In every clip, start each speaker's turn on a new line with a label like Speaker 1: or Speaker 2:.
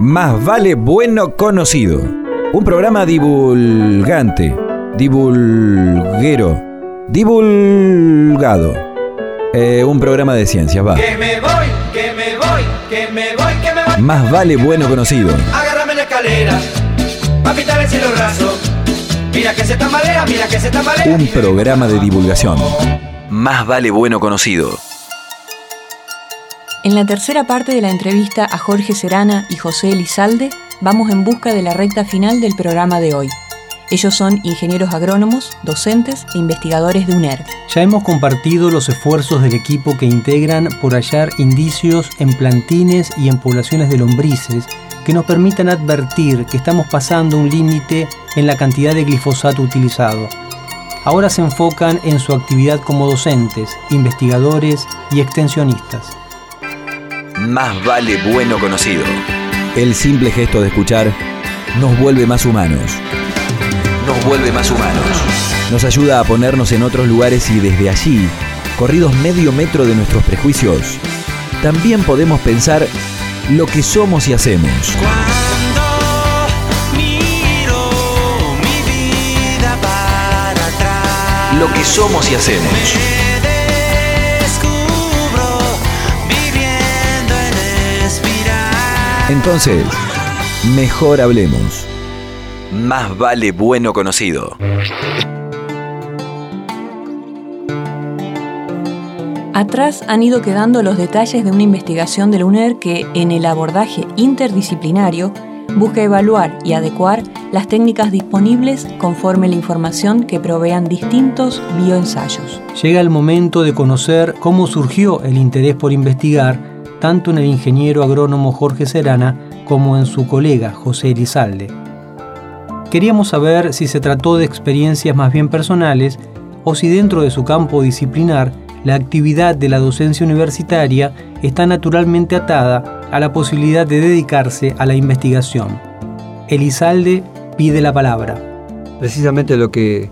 Speaker 1: Más vale bueno conocido. Un programa divulgante, divulguero, divulgado. Eh, un programa de ciencias, va.
Speaker 2: Que me voy, que me voy, que me voy, que me voy.
Speaker 1: Más vale bueno conocido.
Speaker 2: Agárrame la escalera, pa' pintar el cielo raso. Mira que se tambalea, mira que se tambalea.
Speaker 1: Un programa de divulgación. Más vale bueno conocido.
Speaker 3: En la tercera parte de la entrevista a Jorge Serana y José Elizalde, vamos en busca de la recta final del programa de hoy. Ellos son ingenieros agrónomos, docentes e investigadores de UNER.
Speaker 4: Ya hemos compartido los esfuerzos del equipo que integran por hallar indicios en plantines y en poblaciones de lombrices que nos permitan advertir que estamos pasando un límite en la cantidad de glifosato utilizado. Ahora se enfocan en su actividad como docentes, investigadores y extensionistas.
Speaker 1: Más vale bueno conocido. El simple gesto de escuchar nos vuelve más humanos. Nos vuelve más humanos. Nos ayuda a ponernos en otros lugares y desde allí, corridos medio metro de nuestros prejuicios, también podemos pensar lo que somos y hacemos.
Speaker 5: Cuando miro mi vida para atrás,
Speaker 1: Lo que somos y hacemos. Entonces, mejor hablemos. Más vale bueno conocido.
Speaker 3: Atrás han ido quedando los detalles de una investigación de la UNER que, en el abordaje interdisciplinario, busca evaluar y adecuar las técnicas disponibles conforme la información que provean distintos bioensayos.
Speaker 4: Llega el momento de conocer cómo surgió el interés por investigar tanto en el ingeniero agrónomo Jorge Serana como en su colega José Elizalde. Queríamos saber si se trató de experiencias más bien personales o si dentro de su campo disciplinar la actividad de la docencia universitaria está naturalmente atada a la posibilidad de dedicarse a la investigación. Elizalde pide la palabra.
Speaker 6: Precisamente lo que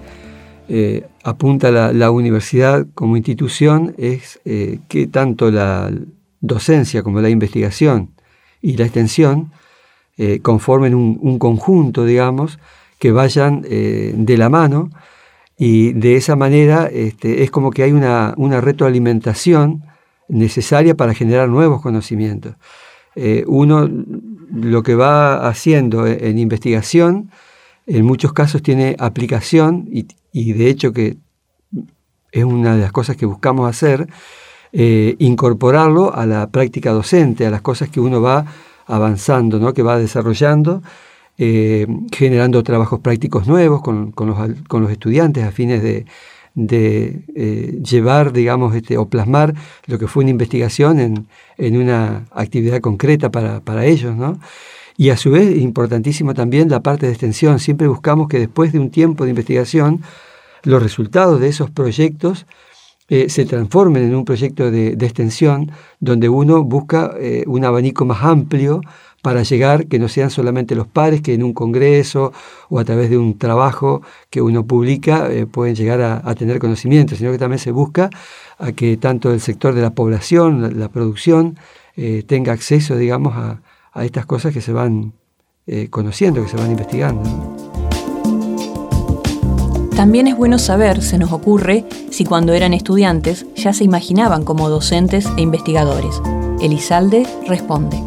Speaker 6: eh, apunta la, universidad como institución es eh, que tanto la docencia como la investigación y la extensión eh, conformen un, un conjunto, digamos, que vayan eh, de la mano y de esa manera este, es como que hay una, una retroalimentación necesaria para generar nuevos conocimientos. Eh, uno lo que va haciendo en investigación, en muchos casos tiene aplicación y, y de hecho que es una de las cosas que buscamos hacer, eh, incorporarlo a la práctica docente, a las cosas que uno va avanzando, ¿no? que va desarrollando, eh, generando trabajos prácticos nuevos con, con, los, con los, estudiantes a fines de, de eh, llevar, digamos, este, o plasmar lo que fue una investigación en, en una actividad concreta para, para ellos, ¿no? Y a su vez, importantísimo también la parte de extensión. Siempre buscamos que después de un tiempo de investigación, los resultados de esos proyectos eh, se transformen en un proyecto de, extensión donde uno busca eh, un abanico más amplio para llegar, que no sean solamente los pares que en un congreso o a través de un trabajo que uno publica eh, pueden llegar a, tener conocimiento, sino que también se busca a que tanto el sector de la población, la, producción, tenga acceso, digamos, a, a, estas cosas que se van conociendo, que se van investigando.
Speaker 3: También es bueno saber, se nos ocurre, si cuando eran estudiantes ya se imaginaban como docentes e investigadores. Elizalde responde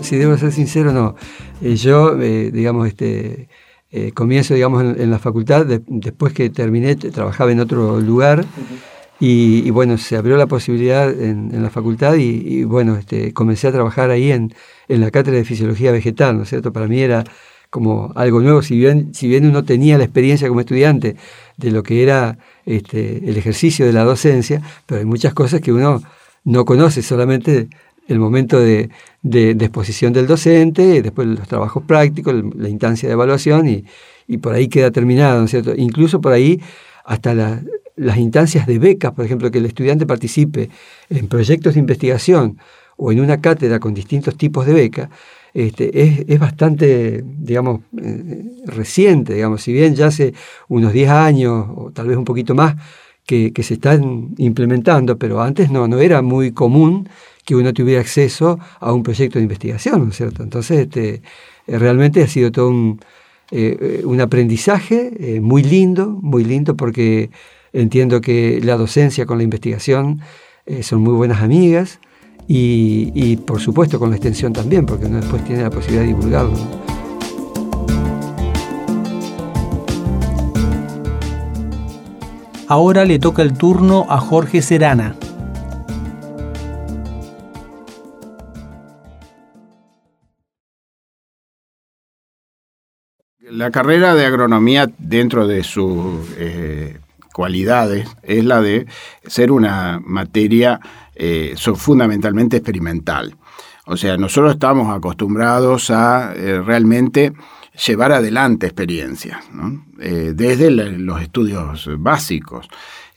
Speaker 6: si debo ser sincero, no. Eh, yo, eh, digamos, este, eh, comienzo, digamos, en, la facultad, de, después que terminé, trabajaba en otro lugar, y, bueno, se abrió la posibilidad en, la facultad y, bueno, este, comencé a trabajar ahí en la cátedra de fisiología vegetal, ¿no es cierto? Para mí era como algo nuevo, si bien, si bien uno tenía la experiencia como estudiante de lo que era este, el ejercicio de la docencia, pero hay muchas cosas que uno no conoce, solamente el momento de, de, exposición del docente, después los trabajos prácticos, la instancia de evaluación y, por ahí queda terminado, ¿no es cierto? Incluso por ahí hasta la, las instancias de becas, por ejemplo, que el estudiante participe en proyectos de investigación o en una cátedra con distintos tipos de beca, este, es, es, bastante, digamos, eh, reciente, digamos, si bien ya hace unos 10 años o tal vez un poquito más que, se están implementando, pero antes no, no era muy común que uno tuviera acceso a un proyecto de investigación, ¿no es cierto? Entonces, este, eh, realmente ha sido todo un, eh, un aprendizaje muy lindo, muy lindo, porque entiendo que la docencia con la investigación son muy buenas amigas y, y, por supuesto con la extensión también, porque uno después tiene la posibilidad de divulgarlo.
Speaker 4: Ahora le toca el turno a Jorge Serana.
Speaker 7: La carrera de agronomía dentro de sus eh, cualidades es la de ser una materia eh, fundamentalmente experimental. O sea, nosotros estamos acostumbrados a eh, realmente llevar adelante experiencias, eh, desde los estudios básicos.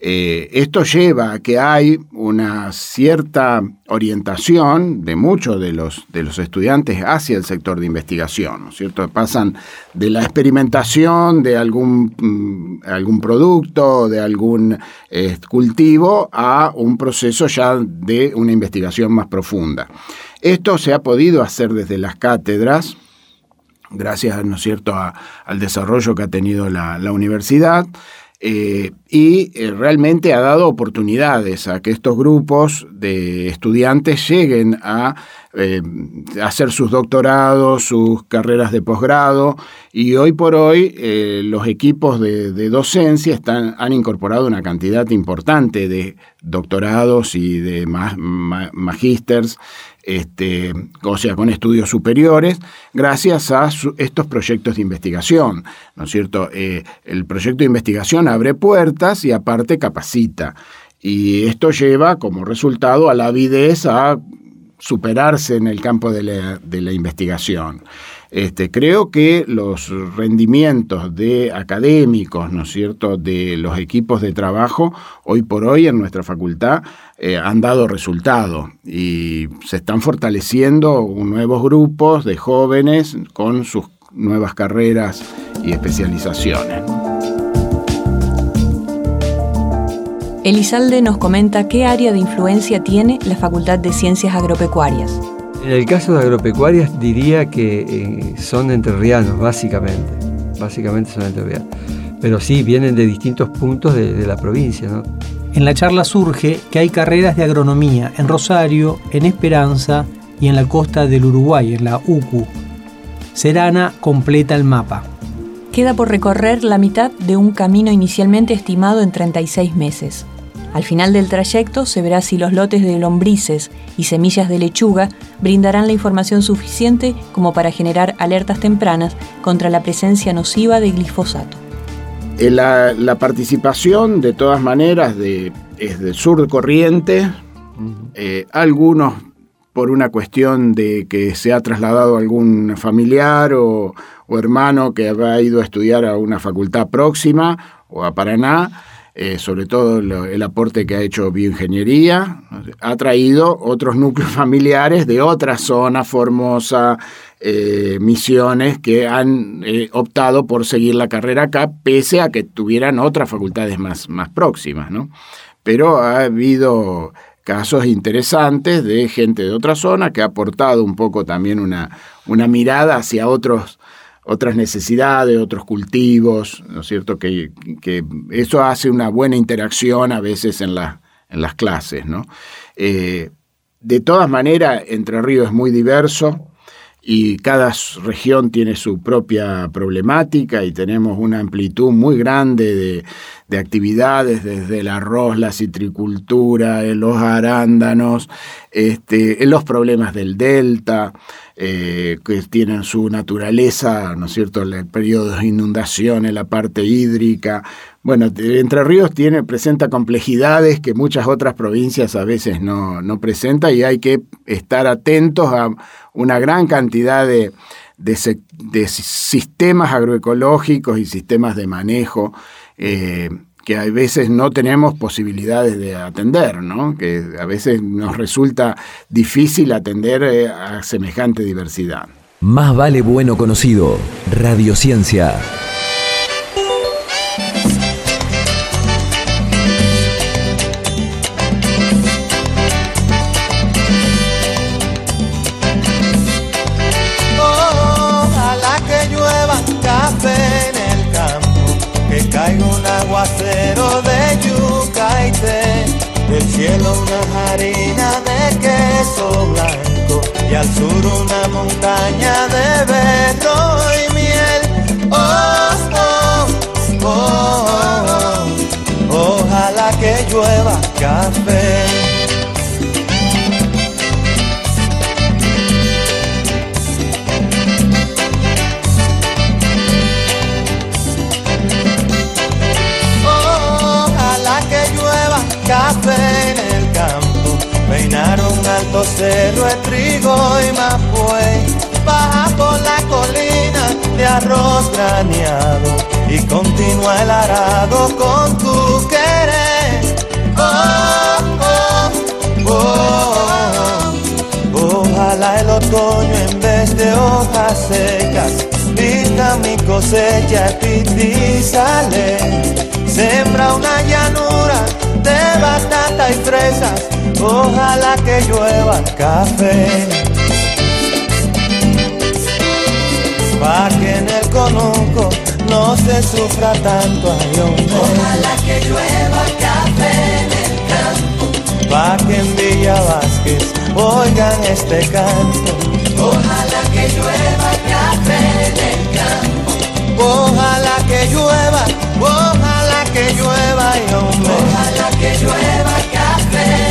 Speaker 7: Eh, esto lleva a que hay una cierta orientación de muchos de los, de los estudiantes hacia el sector de investigación, ¿no es cierto? Pasan de la experimentación de algún, mm, algún producto, de algún eh, cultivo, a un proceso ya de una investigación más profunda. Esto se ha podido hacer desde las cátedras, gracias, ¿no es cierto?, al desarrollo que ha tenido la, universidad. Eh, y eh, realmente ha dado oportunidades a que estos grupos de estudiantes lleguen a eh, hacer sus doctorados, sus carreras de posgrado y hoy por hoy los equipos de, docencia están, han incorporado una cantidad importante de doctorados y de magísters este, o sea, con estudios superiores, gracias a estos proyectos de investigación. ¿No es cierto? Eh, el proyecto de investigación abre puertas y aparte capacita. Y esto lleva como resultado a la avidez a superarse en el campo de la investigación. Este, creo que los rendimientos de académicos, ¿no es cierto?, de los equipos de trabajo, hoy por hoy en nuestra facultad eh, han dado resultado y se están fortaleciendo nuevos grupos de jóvenes con sus nuevas carreras y especializaciones.
Speaker 3: Elizalde nos comenta qué área de influencia tiene la Facultad de Ciencias Agropecuarias.
Speaker 6: En el caso de agropecuarias diría que eh, son entrerrianos, básicamente. Básicamente son entrerrianos. Pero sí, vienen de distintos puntos de, la provincia.
Speaker 4: En la charla surge que hay carreras de agronomía en Rosario, en Esperanza y en la costa del Uruguay, en la UCU. Serana completa el mapa.
Speaker 3: Queda por recorrer la mitad de un camino inicialmente estimado en 36 meses. Al final del trayecto se verá si los lotes de lombrices y semillas de lechuga brindarán la información suficiente como para generar alertas tempranas contra la presencia nociva de glifosato.
Speaker 7: Eh, la, participación, de todas maneras, de, es del sur de Corriente, eh, algunos por una cuestión de que se ha trasladado algún familiar o, o hermano que ha ido a estudiar a una facultad próxima o a Paraná, eh, sobre todo el aporte que ha hecho bioingeniería, ha traído otros núcleos familiares de otras zonas, Formosa, eh, Misiones, que han eh, optado por seguir la carrera acá, pese a que tuvieran otras facultades más, más próximas. ¿no? Pero ha habido casos interesantes de gente de otra zona que ha aportado un poco también una, una mirada hacia otros otras necesidades, otros cultivos, ¿no es cierto? Que, eso hace una buena interacción a veces en, en las clases, ¿no? Eh, de todas maneras, Entre Ríos es muy diverso y cada región tiene su propia problemática y tenemos una amplitud muy grande de, de actividades, desde el arroz, la citricultura, los arándanos, este, los problemas del delta, eh, que tienen su naturaleza, ¿no es cierto?, el periodo de inundaciones, la parte hídrica. Bueno, Entre Ríos tiene, presenta complejidades que muchas otras provincias a veces no, no presentan y hay que estar atentos a una gran cantidad de, de, sistemas agroecológicos y sistemas de manejo. Eh, que a veces no tenemos posibilidades de atender, ¿no? que a veces nos resulta difícil atender eh, a semejante diversidad.
Speaker 1: Más vale bueno conocido, Radiociencia.
Speaker 5: Al sur una montaña de berro y miel. Oh, oh, oh, oh, ojalá que llueva café. Peinaron alto cerro de trigo y mapuey. Baja por la colina de arroz graneado y continúa el arado con tu querer. Oh, oh, oh. Ojalá el otoño en vez de hojas secas vista mi cosecha y sale. Sembra una llanura de batata y fresas, ojalá que llueva café. Pa' que en el conuco no se sufra tanto ay, hombre.
Speaker 2: Ojalá que llueva café en el campo.
Speaker 5: Pa' que en Villa Vázquez oigan este canto.
Speaker 2: Ojalá que llueva café en el campo.
Speaker 5: Ojalá que llueva, ojalá que llueva y hombre.
Speaker 2: Ojalá que llueva café.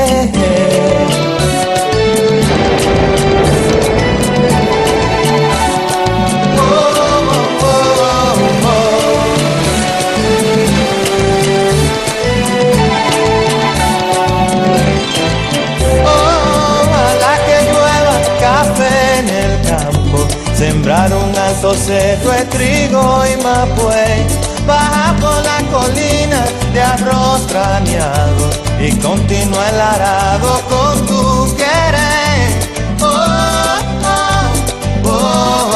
Speaker 5: Y continúa el arado con tu querer. Oh, oh, oh,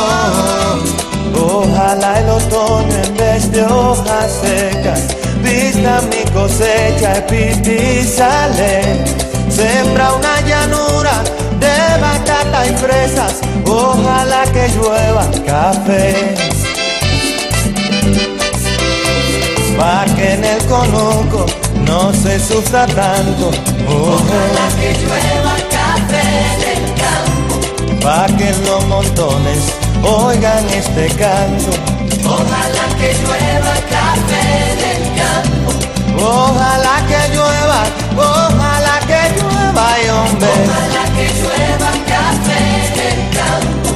Speaker 5: oh. Ojalá el otoño en vez de hojas secas vista mi cosecha y sale. Sembra una llanura de batata y fresas, ojalá que llueva café. Pa' que en el conuco no se sufra tanto,
Speaker 2: Ojalá que llueva café en el campo.
Speaker 5: pa' que los montones oigan este canto.
Speaker 2: Ojalá que llueva café en el campo.
Speaker 5: Ojalá que llueva, ojalá que llueva, y hombre.
Speaker 2: Ojalá que llueva café en el campo.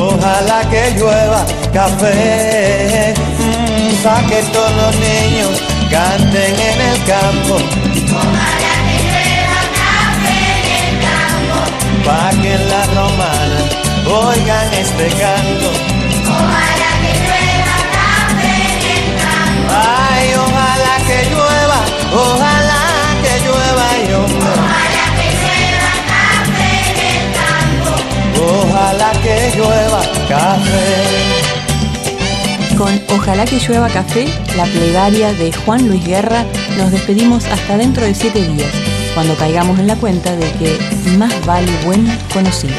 Speaker 5: Ojalá que llueva café, mm, pa' que todos los niños canten en el campo,
Speaker 2: que llueva café en el campo.
Speaker 5: pa' que la romana oigan este canto.
Speaker 2: Ojalá que llueva café en el campo.
Speaker 5: Ay, ojalá que llueva,
Speaker 3: Con Ojalá que llueva café, la plegaria de Juan Luis Guerra, nos despedimos hasta dentro de siete días, cuando caigamos en la cuenta de que más vale buen conocido.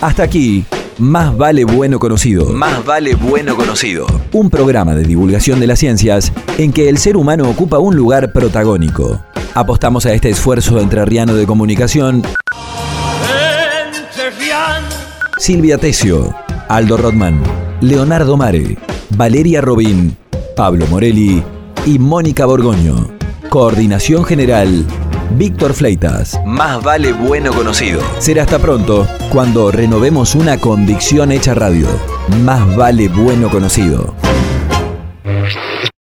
Speaker 1: Hasta aquí, Más vale bueno conocido. Más vale bueno conocido. Un programa de divulgación de las ciencias en que el ser humano ocupa un lugar protagónico. Apostamos a este esfuerzo entrerriano de comunicación Silvia Tesio, Aldo Rodman, Leonardo Mare, Valeria Robín, Pablo Morelli y Mónica Borgoño. Coordinación General, Víctor Fleitas. Más vale bueno conocido. Será hasta pronto cuando renovemos una convicción hecha radio. Más vale bueno conocido.